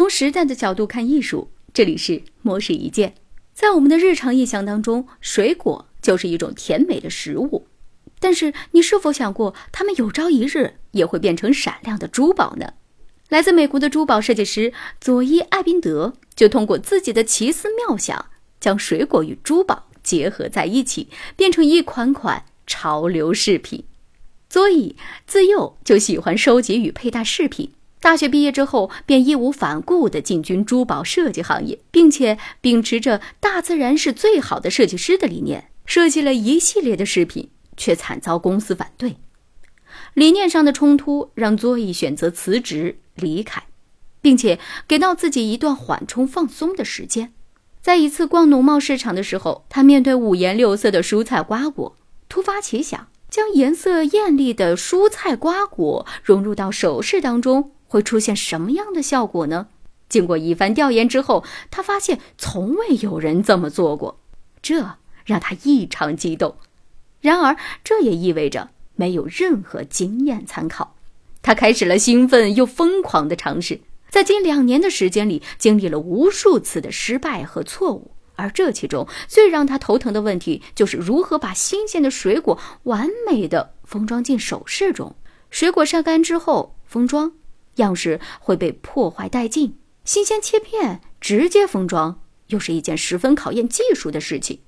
从时代的角度看艺术，这里是魔石一见。在我们的日常印象当中，水果就是一种甜美的食物。但是，你是否想过，它们有朝一日也会变成闪亮的珠宝呢？来自美国的珠宝设计师佐伊·艾宾德就通过自己的奇思妙想，将水果与珠宝结合在一起，变成一款款潮流饰品。佐伊自幼就喜欢收集与佩戴饰品。大学毕业之后，便义无反顾地进军珠宝设计行业，并且秉持着“大自然是最好的设计师”的理念，设计了一系列的饰品，却惨遭公司反对。理念上的冲突让佐伊选择辞职离开，并且给到自己一段缓冲放松的时间。在一次逛农贸市场的时候，他面对五颜六色的蔬菜瓜果，突发奇想，将颜色艳丽的蔬菜瓜果融入到首饰当中。会出现什么样的效果呢？经过一番调研之后，他发现从未有人这么做过，这让他异常激动。然而，这也意味着没有任何经验参考。他开始了兴奋又疯狂的尝试，在近两年的时间里，经历了无数次的失败和错误。而这其中最让他头疼的问题，就是如何把新鲜的水果完美的封装进首饰中。水果晒干之后，封装。样式会被破坏殆尽，新鲜切片直接封装又是一件十分考验技术的事情。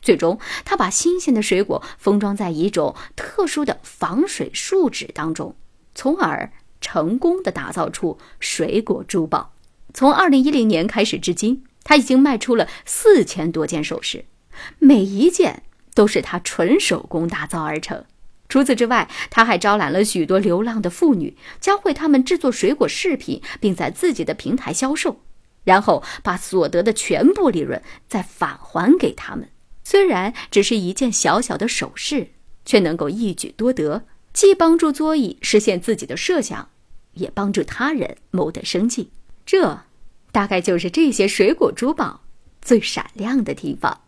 最终，他把新鲜的水果封装在一种特殊的防水树脂当中，从而成功的打造出水果珠宝。从二零一零年开始至今，他已经卖出了四千多件首饰，每一件都是他纯手工打造而成。除此之外，他还招揽了许多流浪的妇女，教会他们制作水果饰品，并在自己的平台销售，然后把所得的全部利润再返还给他们。虽然只是一件小小的首饰，却能够一举多得，既帮助佐伊实现自己的设想，也帮助他人谋得生计。这，大概就是这些水果珠宝最闪亮的地方。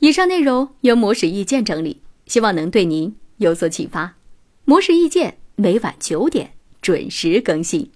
以上内容由魔使意见整理，希望能对您。有所启发，模式意见每晚九点准时更新。